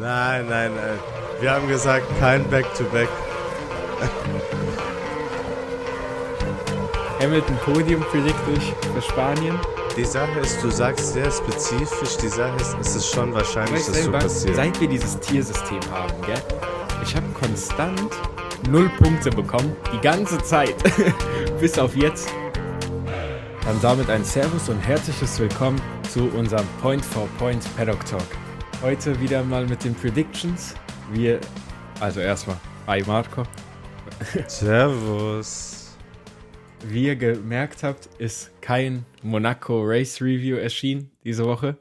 Nein, nein, nein. Wir haben gesagt, kein Back-to-Back. Hamilton Podium prediktisch für Spanien. Die Sache ist, du sagst sehr spezifisch, die Sache ist, es ist schon wahrscheinlich, dass so passiert. Seit wir dieses Tiersystem haben, gell? Ich habe konstant null Punkte bekommen, die ganze Zeit. Bis auf jetzt. Dann damit ein Servus und herzliches Willkommen zu unserem Point for Point Paddock Talk. Heute wieder mal mit den Predictions. Wir, also erstmal, hi Marco. Servus. Wie ihr gemerkt habt, ist kein Monaco Race Review erschienen diese Woche.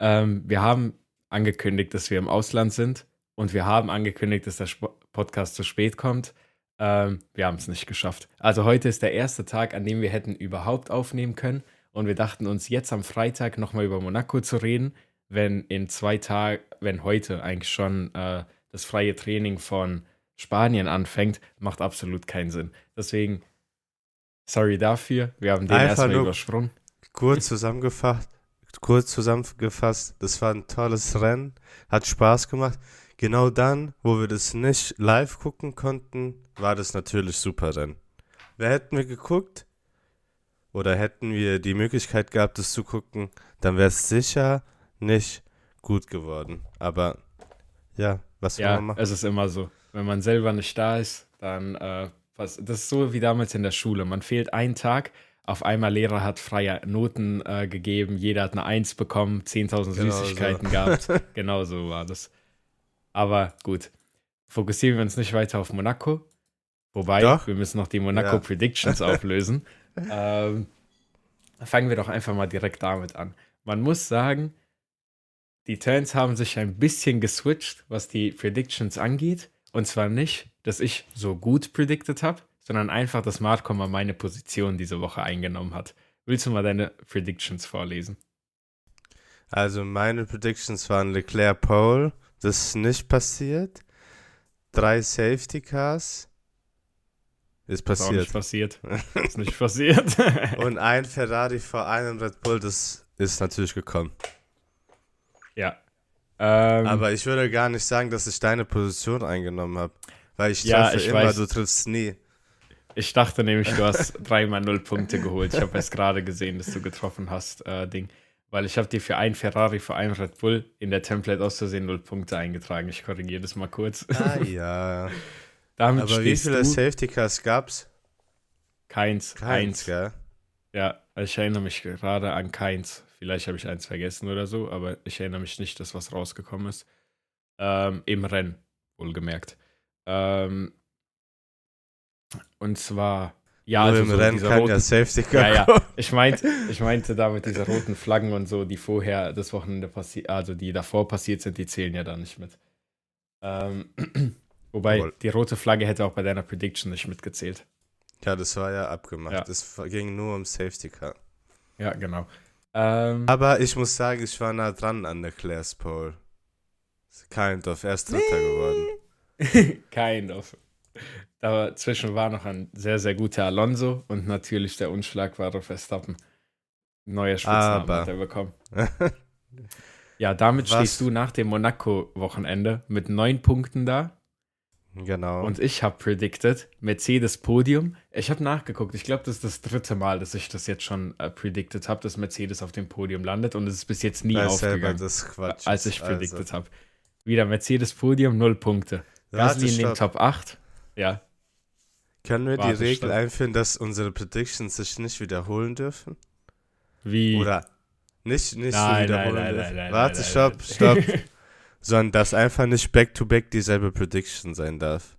Ähm, wir haben angekündigt, dass wir im Ausland sind und wir haben angekündigt, dass der Sp Podcast zu spät kommt. Ähm, wir haben es nicht geschafft. Also heute ist der erste Tag, an dem wir hätten überhaupt aufnehmen können und wir dachten uns jetzt am Freitag nochmal über Monaco zu reden, wenn in zwei Tagen, wenn heute eigentlich schon äh, das freie Training von Spanien anfängt, macht absolut keinen Sinn. Deswegen Sorry dafür. Wir haben den Einfach erstmal übersprungen. Kurz zusammengefasst, kurz zusammengefasst, das war ein tolles Rennen, hat Spaß gemacht. Genau dann, wo wir das nicht live gucken konnten, war das natürlich super Rennen. Wer hätten wir geguckt oder hätten wir die Möglichkeit gehabt, das zu gucken, dann wäre es sicher nicht gut geworden. Aber ja, was soll Ja, man machen? es ist immer so. Wenn man selber nicht da ist, dann äh, was, das ist so wie damals in der Schule. Man fehlt einen Tag, auf einmal Lehrer hat freie Noten äh, gegeben, jeder hat eine Eins bekommen, 10.000 Genau Süßigkeiten gehabt. genau so war das. Aber gut, fokussieren wir uns nicht weiter auf Monaco. Wobei, Doch. wir müssen noch die Monaco Ja. Predictions auflösen. ähm, fangen wir doch einfach mal direkt damit an. Man muss sagen, die Turns haben sich ein bisschen geswitcht, was die Predictions angeht. Und zwar nicht, dass ich so gut predicted habe, sondern einfach, dass Marco mal meine Position diese Woche eingenommen hat. Willst du mal deine Predictions vorlesen? Also meine Predictions waren Leclerc Pole, das ist nicht passiert. Drei Safety Cars ist Ist nicht passiert. passiert. Ist nicht passiert. Und ein Ferrari vor einem Red Bull, das ist natürlich gekommen. Ja. Ähm, Aber ich würde gar nicht sagen, dass ich deine Position eingenommen habe. Weil ich Ja, treffe ich immer, weiß. du triffst nie. ich dachte nämlich, du hast dreimal null Punkte geholt. Ich habe erst gerade gesehen, dass du getroffen hast, äh, Ding. Weil ich habe dir für ein Ferrari, für ein Red Bull in der Template aus Versehen null Punkte eingetragen. Ich korrigiere das mal kurz. Ah ja. Damit Aber wie viele du Safety Cars gab's? keins, Keins, eins. gell? Ja, ich erinnere mich gerade an keins. Vielleicht habe ich eins vergessen oder so, aber ich erinnere mich nicht, dass was rausgekommen ist. Ähm, Im Rennen, wohlgemerkt. Ähm, und zwar, ja, Nur also im so Rennen kann roten, ja Safety Car ja, ja. Ich meinte, ich meinte damit diese roten Flaggen und so, die vorher das Wochenende passiert, also die davor passiert sind, die zählen ja da nicht mit. Ähm, wobei Jawohl. die rote Flagge hätte auch bei deiner Prediction nicht mitgezählt. Ja, das war ja abgemacht. Ja. Es ging nur um Safety Car. Ja, genau. Ähm, Aber ich muss sagen, ich war nah dran an der Claire's Pole. Kind of, erst Dritter geworden. kind of. Dazwischen war noch ein sehr, sehr guter Alonso und natürlich der unschlagbare Verstappen. Neuer Spitzname Aber- hat er bekommen. Ja, damit Was? stehst du nach dem Monaco-Wochenende mit neun Punkten da. Genau. Und ich habe predicted Mercedes Podium. Ich habe nachgeguckt. Ich glaube, das ist das dritte Mal, dass ich das jetzt schon äh, predicted habe, dass Mercedes auf dem Podium landet. Und es ist bis jetzt nie selber, aufgegangen, das ist Quatsch. als ich Also, predicted habe. Wieder Mercedes Podium, null Punkte. Gasly in den. Top 8. Ja, Können wir die Regel einführen, dass unsere Predictions sich nicht wiederholen dürfen? wie. Oder nicht, nicht so nein, nein, wiederholen nein, dürfen? nein, nein. Warte, nein, stopp, nein. stopp. Sondern dass einfach nicht back-to-back dieselbe Prediction sein darf.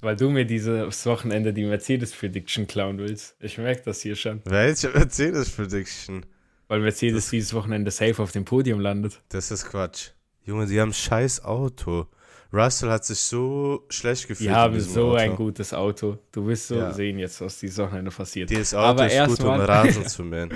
Weil du mir dieses Wochenende die Mercedes-Prediction klauen willst. Ich merke das hier schon. Welche Mercedes-Prediction? Weil Mercedes Das- dieses Wochenende safe auf dem Podium landet. Das ist Quatsch. Junge, die haben ein scheiß Auto. Russell hat sich so schlecht gefühlt. Die haben so Auto. ein gutes Auto. Du wirst so Ja. sehen jetzt, was dieses Wochenende passiert. Dieses Auto Aber ist gut, um Rasen zu mähen.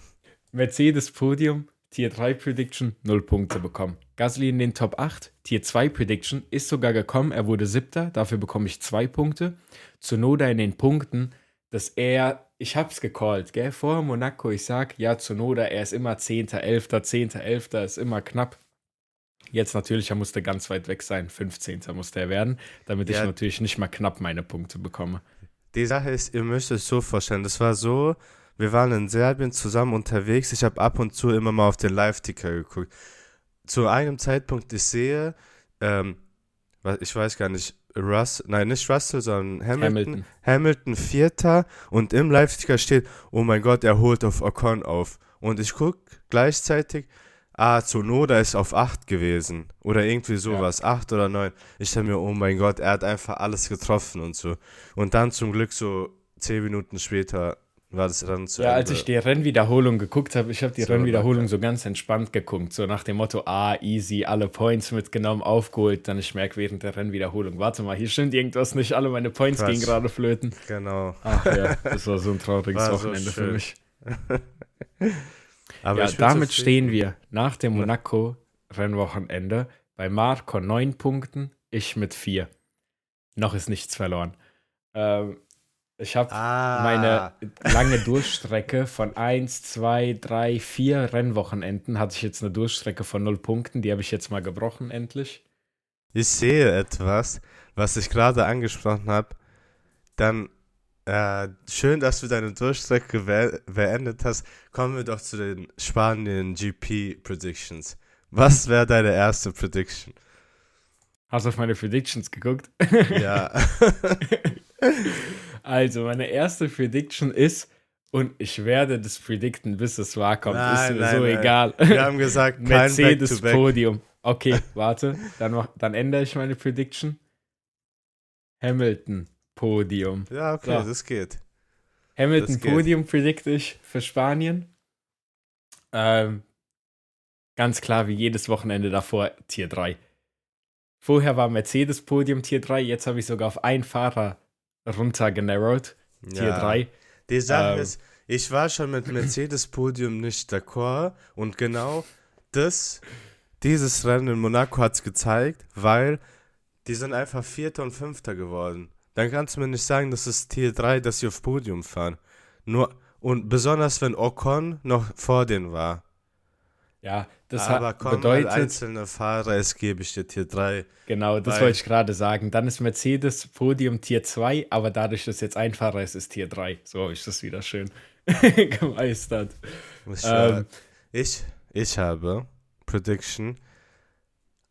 Mercedes Podium, Tier 3 Prediction, 0 Punkte bekommen. Gasly in den Top 8, Tier 2 Prediction, ist sogar gekommen, er wurde siebter, dafür bekomme ich 2 Punkte. Zunoda in den Punkten, dass er, ich hab's gecallt, gell, vor Monaco, ich sag, ja, Zunoda, er ist immer 10., 11., 10., 11., ist immer knapp. Jetzt natürlich, er musste ganz weit weg sein. 15. musste er werden, damit Ja. ich natürlich nicht mal knapp meine Punkte bekomme. Die Sache ist, ihr müsst euch so vorstellen, das war so, wir waren in Serbien zusammen unterwegs, ich habe ab und zu immer mal auf den Live-Ticker geguckt. Zu einem Zeitpunkt, ich sehe, ähm, ich weiß gar nicht, Russ, nein, nicht Russell, sondern Hamilton, Hamilton. Hamilton Vierter und im Live-Ticker steht, oh mein Gott, er holt auf Ocon auf. Und ich gucke gleichzeitig, ah, Tsunoda ist auf 8 gewesen. Oder irgendwie sowas, 8 oder 9. Ich dachte mir, oh mein Gott, er hat einfach alles getroffen und so. Und dann zum Glück so 10 Minuten später war das Rennen zu Ja, Ende. als ich die Rennwiederholung geguckt habe, ich habe die So Rennwiederholung locker. so ganz entspannt geguckt, so nach dem Motto, ah, easy, alle Points mitgenommen, aufgeholt, dann ich merke während der Rennwiederholung, warte mal, hier stimmt irgendwas nicht, alle meine Points Krass. gehen gerade flöten. Genau. Ach ja, das war so ein trauriges War so Wochenende für schön. mich. Aber ja, damit stehen wir nach dem Monaco-Rennwochenende bei Marco neun Punkten, ich mit vier. Noch ist nichts verloren. Ähm, ich habe Ah, meine lange Durchstrecke von 1, 2, 3, 4 Rennwochenenden hatte ich jetzt eine Durchstrecke von 0 Punkten. Die habe ich jetzt mal gebrochen, endlich. Ich sehe etwas, was ich gerade angesprochen habe. Dann, äh, schön, dass du deine Durchstrecke be beendet hast. Kommen wir doch zu den Spanien GP Predictions. Was wäre deine erste Prediction? Hast du auf meine Predictions geguckt? Ja. Also, meine erste Prediction ist, und ich werde das predikten, bis es wahr kommt. Nein, ist mir nein, so nein. egal. Wir haben gesagt, kein Mercedes Back-to-Back. Podium. Okay, warte, dann, mach, dann ändere ich meine Prediction. Hamilton Podium. Ja, okay, So. das geht. Hamilton Das geht. Podium predikte ich für Spanien. Ähm, ganz klar, wie jedes Wochenende davor, Tier 3. Vorher war Mercedes Podium Tier 3, jetzt habe ich sogar auf einen Fahrer runtergenarrowt, Tier Ja. 3. Die Sache Ähm. ist, ich war schon mit Mercedes Podium nicht d'accord und genau das, dieses Rennen in Monaco hat es gezeigt, weil die sind einfach Vierter und Fünfter geworden. Dann kannst du mir nicht sagen, das ist Tier 3, dass sie auf Podium fahren. Nur, und besonders wenn Ocon noch vor denen war. Ja, das Aber hat, komm, bedeutet, einzelner Fahrer, es gebe ich dir Tier 3. genau, das wollte ich gerade sagen. Dann ist Mercedes Podium Tier 2, aber dadurch, dass jetzt ein Fahrer ist, ist Tier 3. So habe ich das wieder schön gemeistert. Ich, Ähm. ich, ich habe Prediction.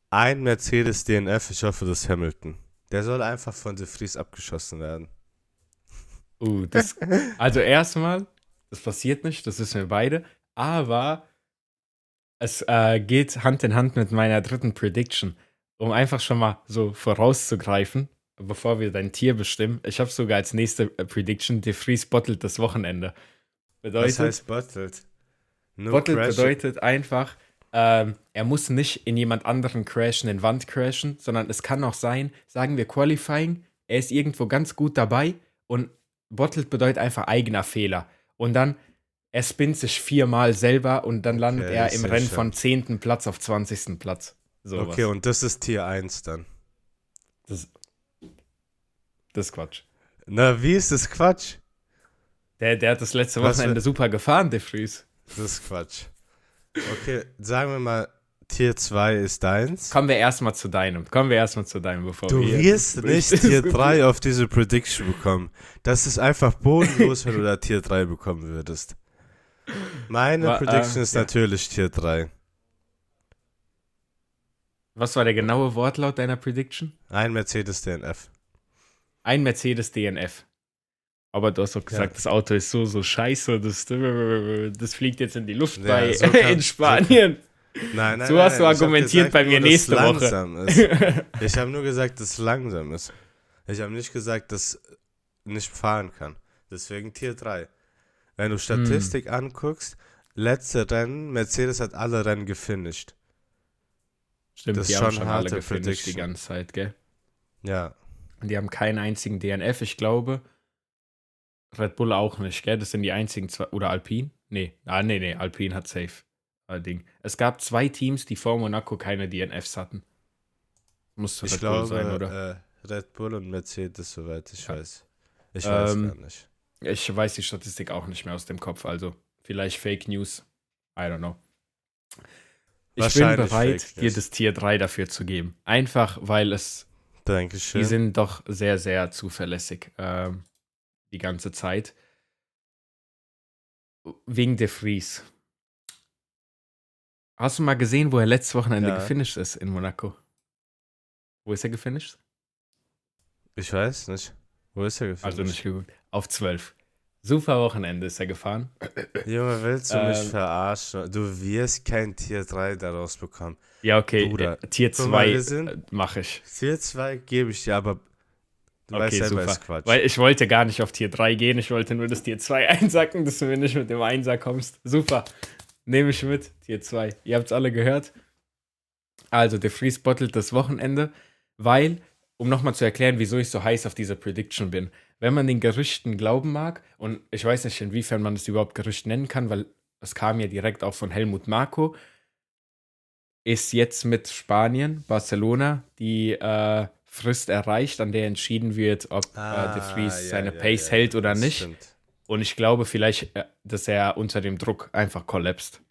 Ein Mercedes DNF, ich hoffe, das ist Hamilton. Der soll einfach von De Vries abgeschossen werden. Uh, das, also erstmal, das passiert nicht, das wissen wir beide, aber es äh, geht Hand in Hand mit meiner dritten Prediction, um einfach schon mal so vorauszugreifen, bevor wir dein Tier bestimmen. Ich habe sogar als nächste äh, Prediction, De Vries bottelt das Wochenende. Bedeutet, Was heißt bottled? No Bottled crash- bedeutet einfach, ähm, er muss nicht in jemand anderen crashen, in Wand crashen, sondern es kann auch sein, sagen wir Qualifying, er ist irgendwo ganz gut dabei und Bottled bedeutet einfach eigener Fehler. Und dann, er spinnt sich viermal selber und dann landet Okay, er im. Rennen von 10. Platz auf 20. Platz. So Okay, und das ist Tier 1 dann. das, das ist Quatsch. Na, wie ist das Quatsch? Der, der hat das letzte Was Wochenende super gefahren, De Vries. Das ist Quatsch. Okay, sagen wir mal, Tier 2 ist deins. Kommen wir erstmal zu deinem. Kommen wir erstmal zu deinem, bevor Du wir. wirst nicht Tier 3 auf diese Prediction bekommen. Das ist einfach bodenlos, wenn du da Tier 3 bekommen würdest. Meine Wa- äh, Prediction ist ja. natürlich Tier 3. Was war der genaue Wortlaut deiner Prediction? Ein Mercedes DNF. Ein Mercedes DNF. Aber du hast doch gesagt, Ja. das Auto ist so, so scheiße, das, das fliegt jetzt in die Luft Ja, bei so kann- in Spanien. Nein, nein, So hast nein, du argumentiert gesagt bei mir nächste Woche. Ich habe nur gesagt, dass es langsam ist. Ich habe nicht gesagt, dass nicht fahren kann. Deswegen Tier 3. Wenn du Statistik Hm. anguckst, letzte Rennen, Mercedes hat alle Rennen gefinisht. Stimmt, Das die ist haben schon schon eine alle harte gefinisht die ganze Zeit, gell? Ja. Und die haben keinen einzigen DNF, ich glaube. Red Bull auch nicht, gell? Das sind die einzigen zwei. Oder Alpine? Nee, ah, nee, nee, Alpine hat safe. Äh, Ding. Es gab zwei Teams, die vor Monaco keine DNFs hatten. Ich Red glaube, Bull sein, oder? Äh, Red Bull und Mercedes, soweit ich Ja. weiß. Ich weiß Ähm, gar nicht. Ich weiß die Statistik auch nicht mehr aus dem Kopf, also vielleicht Fake News. I don't know. Ich bin bereit, fake dir News. das Tier 3 dafür zu geben. Einfach, weil es, Dankeschön. die sind doch sehr, sehr zuverlässig ähm, die ganze Zeit. Wegen der Fries. Hast du mal gesehen, wo er letztes Wochenende Ja. gefinisht ist in Monaco? Wo ist er gefinisht? ich weiß nicht. Wo ist er gefunden? Also nicht geguckt. Auf 12. Super Wochenende ist er gefahren. Junge, willst du mich Ähm, verarschen? Du wirst kein Tier 3 daraus bekommen. Ja, okay. Bruder, äh, Tier guck mal, 2 wir sind- mache ich. Tier 2 gebe ich dir, aber du weißt Okay, selber, super. ist Quatsch. Weil ich wollte gar nicht auf Tier 3 gehen, ich wollte nur das Tier 2 einsacken, dass du mir nicht mit dem Einsack kommst. Super. Nehme ich mit, Tier 2. Ihr habt es alle gehört. Also, der Freeze bottelt das Wochenende, weil, um nochmal zu erklären, wieso ich so heiß auf diese Prediction bin. Wenn man den Gerüchten glauben mag, und ich weiß nicht, inwiefern man es überhaupt Gerücht nennen kann, weil es kam ja direkt auch von Helmut Marko, ist jetzt mit Spanien, Barcelona, die äh, Frist erreicht, an der entschieden wird, ob äh, De Vries Ah, ja, seine ja, Pace ja, hält oder nicht. stimmt. Und ich glaube vielleicht, äh, dass er unter dem Druck einfach kollapst.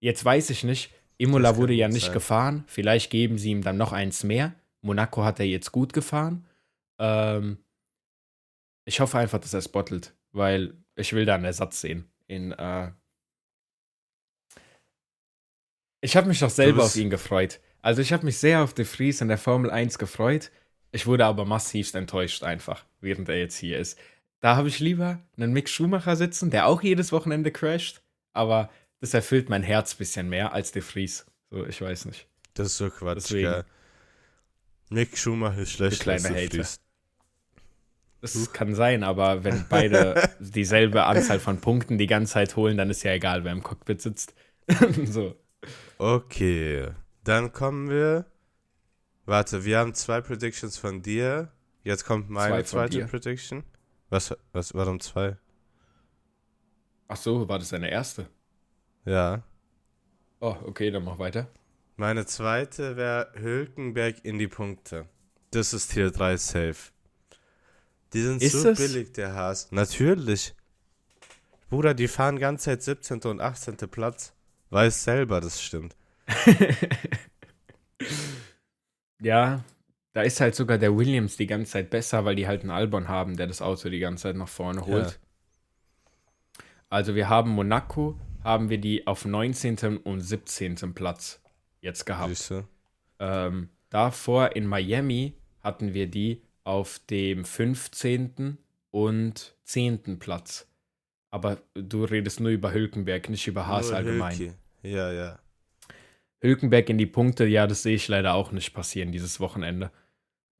Jetzt weiß ich nicht, Imola wurde ja nicht sein. gefahren. Vielleicht geben sie ihm dann noch eins mehr. Monaco hat er jetzt gut gefahren. Ähm, ich hoffe einfach, dass er es bottelt, weil ich will da einen Ersatz sehen. In, äh ich habe mich doch selber auf ihn gefreut. Also ich habe mich sehr auf De Vries in der Formel 1 gefreut. Ich wurde aber massivst enttäuscht einfach, während er jetzt hier ist. Da habe ich lieber einen Mick Schumacher sitzen, der auch jedes Wochenende crasht, aber das erfüllt mein Herz ein bisschen mehr als De Vries. So, ich weiß nicht. Das ist so Quatsch, Deswegen. gell. Nick Schumacher ist schlecht. kleine als du Hater. fließt. Das kann sein, aber wenn beide dieselbe Anzahl von Punkten die ganze Zeit holen, dann ist ja egal, wer im Cockpit sitzt. so. Okay, dann kommen wir. Warte, wir haben zwei Predictions von dir. Jetzt kommt meine Zwei zweite dir. Prediction. Was, was, warum zwei? Ach so, war das deine erste? Ja. Oh, okay, dann mach weiter. Meine zweite wäre Hülkenberg in die Punkte. Das ist Tier 3 safe. Die sind Ist so es? billig, der Haas. Natürlich. Bruder, die fahren ganze Zeit 17. und 18. Platz. Weiß selber, das stimmt. Ja, da ist halt sogar der Williams die ganze Zeit besser, weil die halt einen Albon haben, der das Auto die ganze Zeit nach vorne holt. Also wir haben Monaco, haben wir die auf 19. und 17. Platz jetzt gehabt. Ähm, davor in Miami hatten wir die auf dem 15. und 10. Platz. Aber du redest nur über Hülkenberg, nicht über Haas Nur allgemein. Hülki. Ja, ja. Hülkenberg in die Punkte, ja, das sehe ich leider auch nicht passieren dieses Wochenende.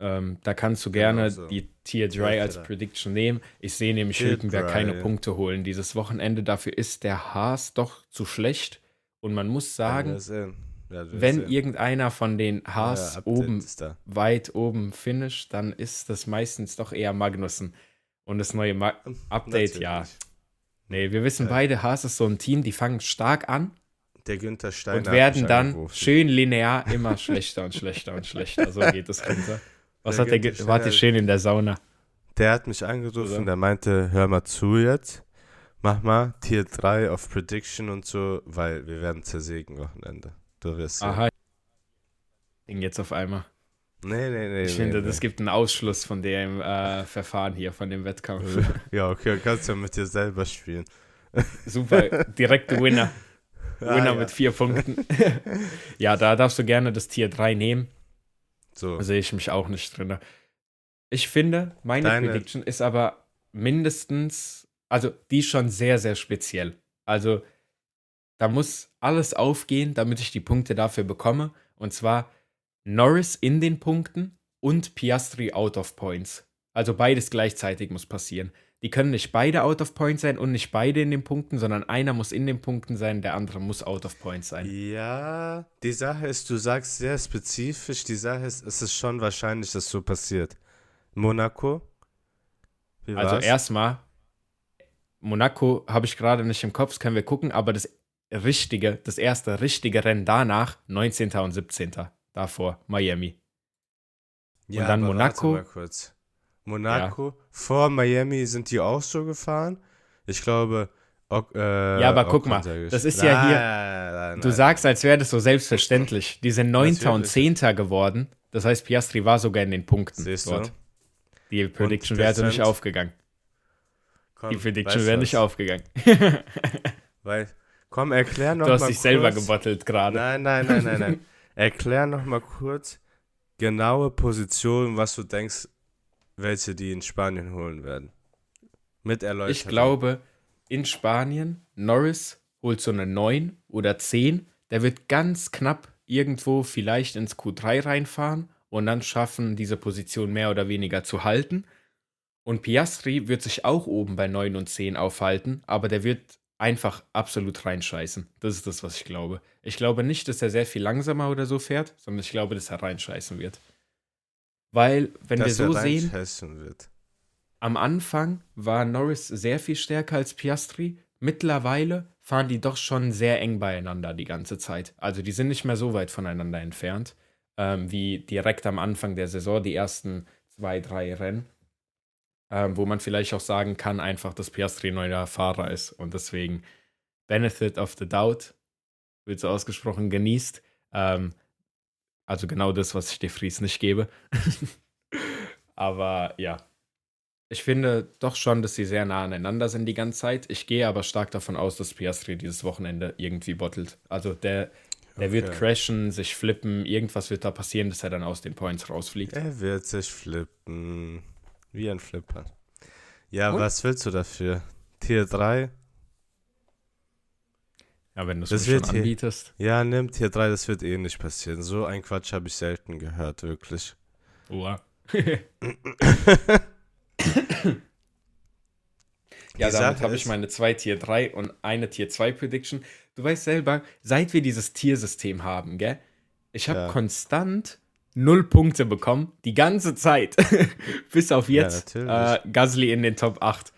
Ähm, da kannst du gerne Genau so. die Tier 3 als. Prediction nehmen. Ich sehe nämlich Tier Hülkenberg keine drei. Punkte holen dieses Wochenende. Dafür ist der Haas doch zu schlecht. Und man muss sagen, wir wenn irgendeiner von den Haas Ja, Update oben, weit oben finisht, dann ist das meistens doch eher Magnussen. Und das neue Ma Update, ja. Natürlich. Nee, wir wissen Ja. beide, Haas ist so ein Team, die fangen stark an Der Günther Steiner und werden dann schön linear immer schlechter und schlechter und schlechter. So geht es runter. Was Der hat der Günther Warte Steiner- schön in der Sauna. Der hat mich angerufen, Oder? der meinte, hör mal zu jetzt. Mach mal Tier 3 auf Prediction und so, weil wir werden zersägen Wochenende. Du wirst. Aha. Ding jetzt auf einmal. Nee, nee, nee. Ich nee, finde, nee. das gibt einen Ausschluss von dem äh, Verfahren hier, von dem Wettkampf. Ja, okay, kannst ja mit dir selber spielen. Super, direkte Winner. Ah, Winner ja. mit vier Punkten. ja, da darfst du gerne das Tier 3 nehmen. So, Sehe ich mich auch nicht drin. Ich finde, meine Deine- Prediction ist aber mindestens, also die schon sehr, sehr speziell. Also da muss alles aufgehen, damit ich die Punkte dafür bekomme. Und zwar Norris in den Punkten und Piastri out of points. Also beides gleichzeitig muss passieren. Die können nicht beide out of points sein und nicht beide in den Punkten, sondern einer muss in den Punkten sein, der andere muss out of points sein. ja, die Sache ist, du sagst sehr spezifisch, die Sache ist, es ist schon wahrscheinlich, dass so passiert. Monaco? Wie Also erstmal, Monaco habe ich gerade nicht im Kopf, das können wir gucken, aber das richtige, das erste richtige Rennen danach, 19. und 17. Davor, Miami. Ja, dann aber Monaco. Warte mal kurz. Monaco, vor Miami sind die auch so gefahren. Ich glaube, Ok, äh, Ja, aber guck Ocon, mal, das ist ja hier- Nein, nein, Du nein. sagst, als wäre das so selbstverständlich. Die sind Neunter und Natürlich. Zehnter geworden. Das heißt, Piastri war sogar in den Punkten Siehst du? dort. Die Prediction wäre also nicht aufgegangen. Komm, Die Prediction wäre du nicht aufgegangen. Weil, komm, erklär noch Du hast dich kurz. selber gebottelt gerade. Nein, nein, nein, nein, nein. erklär noch mal kurz genaue Positionen, was du denkst, welche die in Spanien holen werden. Mit Erläuterung. Ich glaube, in Spanien, Norris holt so eine 9 oder 10. Der wird ganz knapp irgendwo vielleicht ins Q3 reinfahren und dann schaffen, diese Position mehr oder weniger zu halten. Und Piastri wird sich auch oben bei 9 und 10 aufhalten, aber der wird einfach absolut reinscheißen. Das ist das, was ich glaube. Ich glaube nicht, dass er sehr viel langsamer oder so fährt, sondern ich glaube, dass er reinscheißen wird. Weil, wenn dass wir so sehen, wird. am Anfang war Norris sehr viel stärker als Piastri. Mittlerweile fahren die doch schon sehr eng beieinander die ganze Zeit. Also die sind nicht mehr so weit voneinander entfernt, ähm, wie direkt am Anfang der Saison, die ersten zwei, drei Rennen. Ähm, wo man vielleicht auch sagen kann, einfach, dass Piastri ein neuer Fahrer ist und deswegen Benefit of the Doubt, wird so ausgesprochen, genießt. Ähm, also genau das, was ich De Vries nicht gebe. Aber ja, ich finde doch schon, dass sie sehr nah aneinander sind die ganze Zeit. Ich gehe aber stark davon aus, dass Piastri dieses Wochenende irgendwie bottelt. Also der, der wird Okay. crashen, sich flippen, irgendwas wird da passieren, dass er dann aus den Points rausfliegt. Er wird sich flippen. Wie ein Flipper. Ja, Und? was willst du dafür? Tier 3? Ja, wenn du es schon anbietest. Ja, nimm Tier 3, das wird eh nicht passieren. So ein Quatsch habe ich selten gehört, wirklich. Oha. Die Ja, damit Sache habe ich meine zwei Tier 3 und eine Tier 2 Prediction. Du weißt selber, seit wir dieses Tiersystem haben, gell? Ich habe Ja. konstant null Punkte bekommen, die ganze Zeit. Bis auf Ja, jetzt äh, natürlich. Gasly in den Top 8.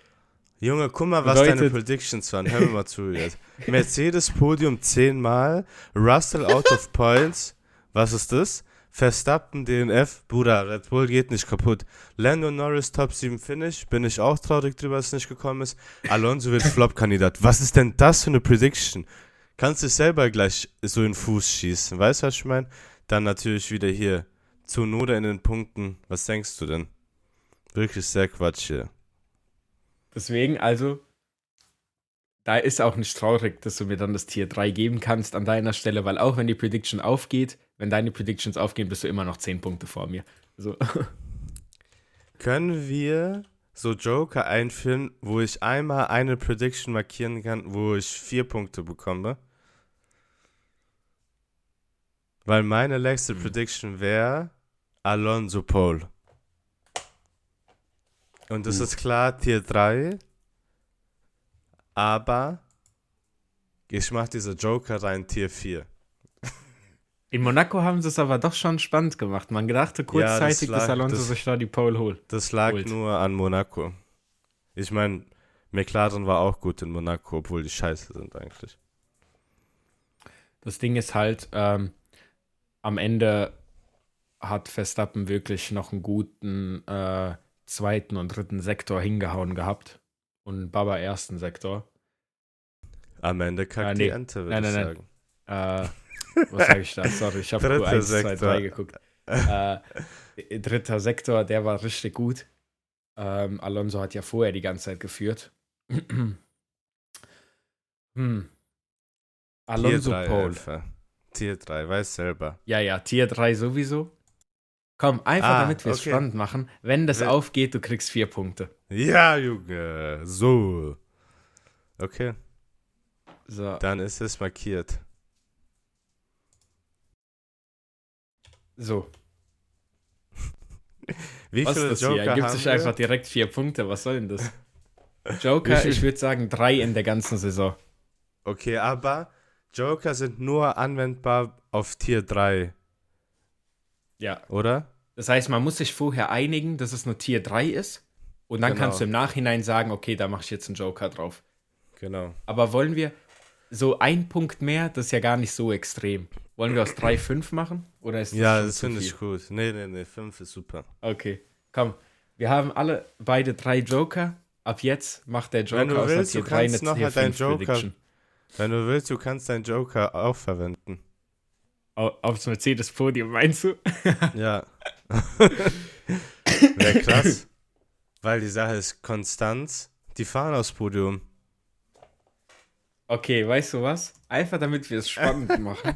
Junge, guck mal, was deine Bedeutet- Predictions waren. Hör mir mal zu jetzt. Mercedes Podium 10 Mal, Russell out of points. Was ist das? Verstappen DNF, Bruder, Red Bull geht nicht kaputt. Lando Norris Top 7 Finish, bin ich auch traurig drüber, dass es nicht gekommen ist. Alonso wird Flop-Kandidat. Was ist denn das für eine Prediction? Kannst dich selber gleich so in den Fuß schießen, weißt du, was ich meine? Dann natürlich wieder hier, Zunoda in den Punkten. Was denkst du denn? Wirklich sehr Quatsch hier. Deswegen, also, da ist auch nicht traurig, dass du mir dann das Tier 3 geben kannst an deiner Stelle, weil auch wenn die Prediction aufgeht, wenn deine Predictions aufgehen, bist du immer noch 10 Punkte vor mir. So. Können wir so Joker einführen, wo ich einmal eine Prediction markieren kann, wo ich vier Punkte bekomme? Weil meine letzte Hm. Prediction wäre Alonso Pole. Und das Uh. ist klar Tier 3. Aber ich mache diese Joker rein Tier 4. In Monaco haben sie es aber doch schon spannend gemacht. Man dachte kurzzeitig, lag- dass Alonso das- sich da die Pole holt. Das lag Holt. nur an Monaco. Ich meine, McLaren war auch gut in Monaco, obwohl die scheiße sind eigentlich. Das Ding ist halt, ähm, am Ende hat Verstappen wirklich noch einen guten äh, zweiten und dritten Sektor hingehauen gehabt. Und Baba ersten Sektor. Am Ende kackt Ah, die nee. Ente, würde Nein, ich nein, sagen. Äh, was sage ich da? Sorry, ich habe Q1, 2, Sektor. 3 geguckt. Äh, dritter Sektor, der war richtig gut. Ähm, Alonso hat ja vorher die ganze Zeit geführt. hm. Alonso Tier 3, Pole. Tier 3, weiß selber. Ja, ja, Tier 3 sowieso. Komm, einfach Ah, damit wir es okay. spannend machen. Wenn das Wenn- aufgeht, du kriegst vier Punkte. Ja, Junge, so. Okay, So, dann ist es markiert. so. Wie Was viele ist das Joker hier? Er gibt haben sich wir? einfach direkt vier Punkte. Was soll denn das? Joker, ich würde sagen drei in der ganzen Saison. Okay, aber Joker sind nur anwendbar auf Tier 3, Ja. oder? Das heißt, man muss sich vorher einigen, dass es nur Tier 3 ist. Und dann Genau. kannst du im Nachhinein sagen, okay, da mache ich jetzt einen Joker drauf. Genau. Aber wollen wir so ein Punkt mehr? Das ist ja gar nicht so extrem. Wollen wir aus 3 5 machen? Oder ist das Ja, das finde ich gut. Nee, nee, nee, 5 ist super. Okay, komm. Wir haben alle beide drei Joker. ab jetzt macht der Wenn du Joker aus willst, der du Tier 3 kannst eine noch Tier mal deinen 5 Joker- Prediction. Wenn du willst, du kannst deinen Joker auch verwenden. Au- Aufs Mercedes-Podium, meinst du? Ja. Wäre krass. Weil die Sache ist Konstanz. Die fahren aufs Podium. Okay, weißt du was? Einfach damit wir es spannend machen.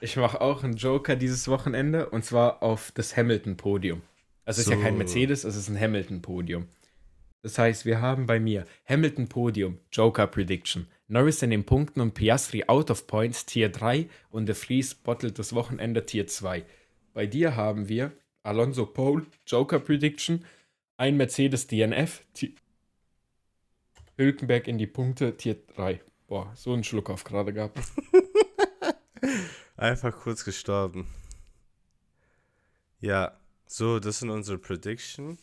Ich mache auch einen Joker dieses Wochenende und zwar auf das Hamilton-Podium. Also es ist ja kein So. Mercedes, es ist ein Hamilton-Podium. Das heißt, wir haben bei mir Hamilton-Podium, Joker Prediction. Norris in den Punkten und Piastri out of points, Tier 3 und De Vries bottelt das Wochenende Tier 2. Bei dir haben wir Alonso Pole, Joker Prediction, ein Mercedes DNF, Ti- Hülkenberg in die Punkte, Tier 3. Boah, so einen Schluck auf gerade gehabt. Einfach kurz gestorben. Ja, so, das sind unsere Prediction.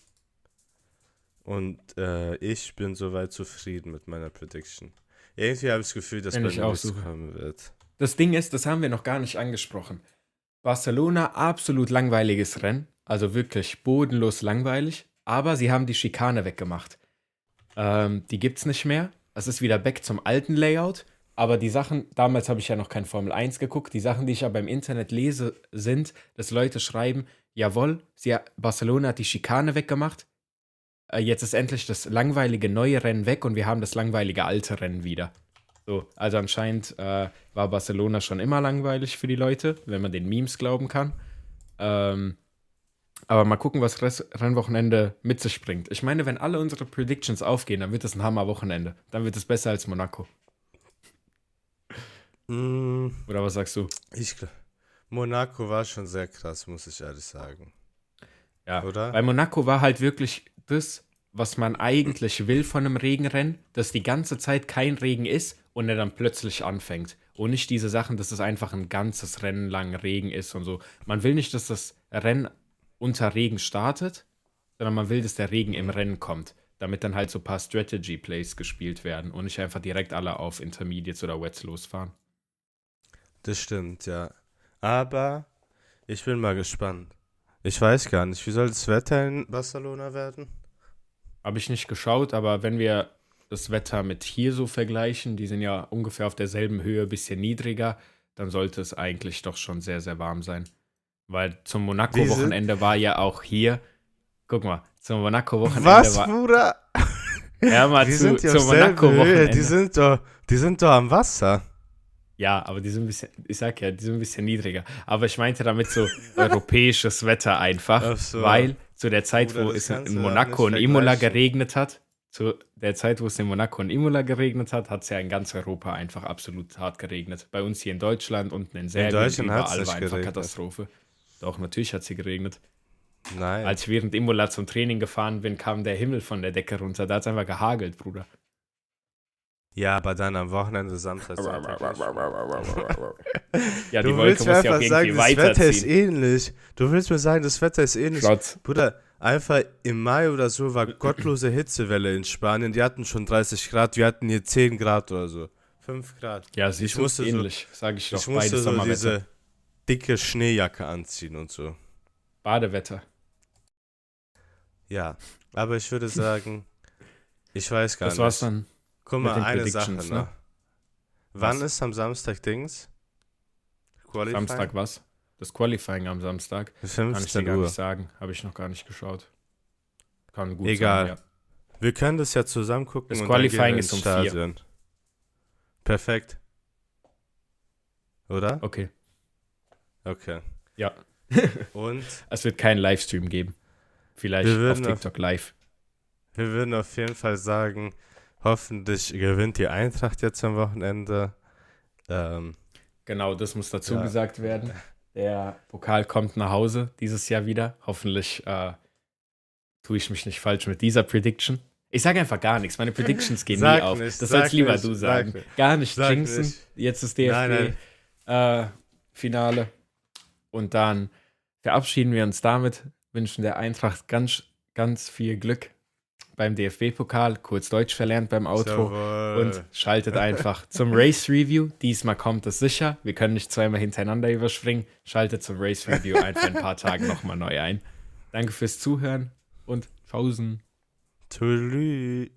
Und äh, ich bin soweit zufrieden mit meiner Prediction. Irgendwie habe ich das Gefühl, dass Wenn auch nichts suche. kommen wird. Das Ding ist, das haben wir noch gar nicht angesprochen. Barcelona, absolut langweiliges Rennen. Also wirklich bodenlos langweilig. Aber sie haben die Schikane weggemacht. Ähm, die gibt's nicht mehr. Es ist wieder back zum alten Layout. Aber die Sachen, damals habe ich ja noch kein Formel 1 geguckt. Die Sachen, die ich aber im Internet lese, sind, dass Leute schreiben, jawohl, sie, Barcelona hat die Schikane weggemacht. Äh, jetzt ist endlich das langweilige neue Rennen weg und wir haben das langweilige alte Rennen wieder. So, also anscheinend äh, war Barcelona schon immer langweilig für die Leute, wenn man den Memes glauben kann. Ähm, aber mal gucken, was Res Rennwochenende mit sich bringt. Ich meine, wenn alle unsere Predictions aufgehen, dann wird es ein Hammer-Wochenende. Dann wird es besser als Monaco. Mm, Oder was sagst du? ich Monaco war schon sehr krass, muss ich ehrlich sagen. Ja, Oder? Bei Monaco war halt wirklich das, was man eigentlich will von einem Regenrennen, dass die ganze Zeit kein Regen ist und er dann plötzlich anfängt. Und nicht diese Sachen, dass es einfach ein ganzes Rennen lang Regen ist und so. Man will nicht, dass das Rennen unter Regen startet, sondern man will, dass der Regen im Rennen kommt, damit dann halt so ein paar Strategy Plays gespielt werden und nicht einfach direkt alle auf Intermediates oder Wets losfahren. Das stimmt, ja. Aber ich bin mal gespannt. Ich weiß gar nicht, wie soll das Wetter in Barcelona werden? Habe ich nicht geschaut, aber wenn wir das Wetter mit hier so vergleichen, die sind ja ungefähr auf derselben Höhe, bisschen niedriger, dann sollte es eigentlich doch schon sehr, sehr warm sein. Weil zum Monaco-Wochenende war ja auch hier, guck mal, zum Monaco-Wochenende Was, war. Bruder? Ja, mal Die zu, sind ja zum Monaco-Wochenende. die sind doch, die sind doch am Wasser. Ja, aber die sind ein bisschen, ich sag ja, die sind ein bisschen niedriger. Aber ich meinte damit so europäisches Wetter einfach, Ach so. weil zu der Zeit, Bruder, wo es in, in Monaco und Imola geregnet hat, zu der Zeit, wo es in Monaco und Imola geregnet hat, hat es ja in ganz Europa einfach absolut hart geregnet. Bei uns hier in Deutschland, unten in Serbien, Deutschland hat's überall war einfach geregnet. Katastrophe. Doch, natürlich hat sie geregnet. Nein. Als ich während Imola zum Training gefahren bin, kam der Himmel von der Decke runter. Da hat es einfach gehagelt, Bruder. Ja, aber dann am Wochenende Samstag. Sonntag. Ja, die du Wolke willst mir ja auch einfach irgendwie sagen, das Wetter ist ähnlich. Du willst mir sagen, das Wetter ist ähnlich. Schrott. Bruder, einfach im Mai oder so war gottlose Hitzewelle in Spanien. Die hatten schon 30 Grad, wir hatten hier 10 Grad oder so. 5 Grad. Ja, sie Ich ist musste so- ähnlich, sage ich doch. ich musste so diese dicke Schneejacke anziehen und so. Badewetter. Ja, aber ich würde sagen, ich weiß gar Das nicht. war's dann. Guck mal, eine Sache noch. ne? Wann Was? ist am Samstag Dings? Qualifying? Samstag was? Das Qualifying am Samstag. Kann ich dir 15 gar Uhr. nicht sagen. Habe ich noch gar nicht geschaut. Kann gut Egal. sein, ja. Wir können das ja zusammen gucken. Das Qualifying ist um vier. Stadion. Perfekt. Oder? Okay. Okay. Ja. Und Es wird keinen Livestream geben. Vielleicht auf würden auf- TikTok live. wir würden auf jeden Fall sagen, hoffentlich gewinnt die Eintracht jetzt am Wochenende. Ähm, Genau, das muss dazu Ja. gesagt werden. Der Pokal kommt nach Hause dieses Jahr wieder. Hoffentlich äh, tue ich mich nicht falsch mit dieser Prediction. Ich sage einfach gar nichts. Meine Predictions gehen Sag nie auf. nicht, das sag sollst lieber nicht, du sag sagen. nicht. Gar nicht Sag jinxen. nicht. Jetzt ist Nein, DFB äh, Finale. Und dann verabschieden wir uns damit, wünschen der Eintracht ganz, ganz viel Glück beim DFB-Pokal, kurz Deutsch verlernt beim Outro Jawohl. und schaltet einfach zum Race Review. Diesmal kommt es sicher. Wir können nicht zweimal hintereinander überspringen. Schaltet zum Race Review einfach in ein paar Tagen nochmal neu ein. Danke fürs Zuhören und tschaußen. Tschüss.